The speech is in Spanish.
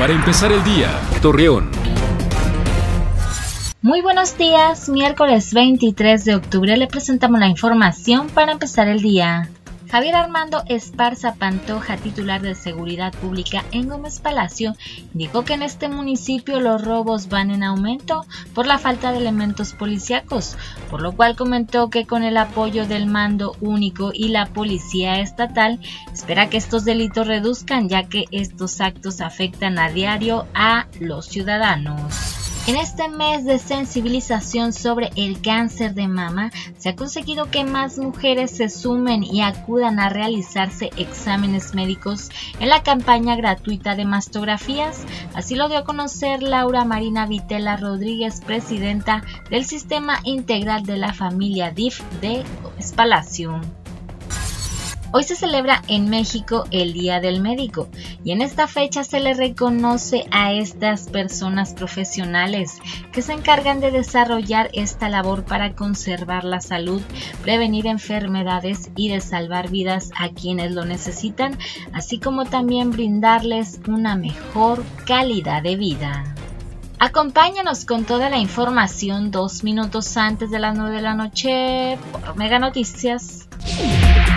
Para empezar el día, Torreón. Muy buenos días, miércoles 23 de octubre le presentamos la información para empezar el día. Javier Armando Esparza Pantoja, titular de Seguridad Pública en Gómez Palacio, dijo que en este municipio los robos van en aumento por la falta de elementos policíacos, por lo cual comentó que con el apoyo del mando único y la policía estatal, espera que estos delitos reduzcan ya que estos actos afectan a diario a los ciudadanos. En este mes de sensibilización sobre el cáncer de mama, se ha conseguido que más mujeres se sumen y acudan a realizarse exámenes médicos en la campaña gratuita de mastografías. Así lo dio a conocer Laura Marina Vitela Rodríguez, presidenta del Sistema Integral de la Familia DIF de Espalacio. Hoy se celebra en México el Día del Médico y en esta fecha se le reconoce a estas personas profesionales que se encargan de desarrollar esta labor para conservar la salud, prevenir enfermedades y de salvar vidas a quienes lo necesitan, así como también brindarles una mejor calidad de vida. Acompáñanos con toda la información dos minutos antes de las 9 de la noche por Mega Noticias.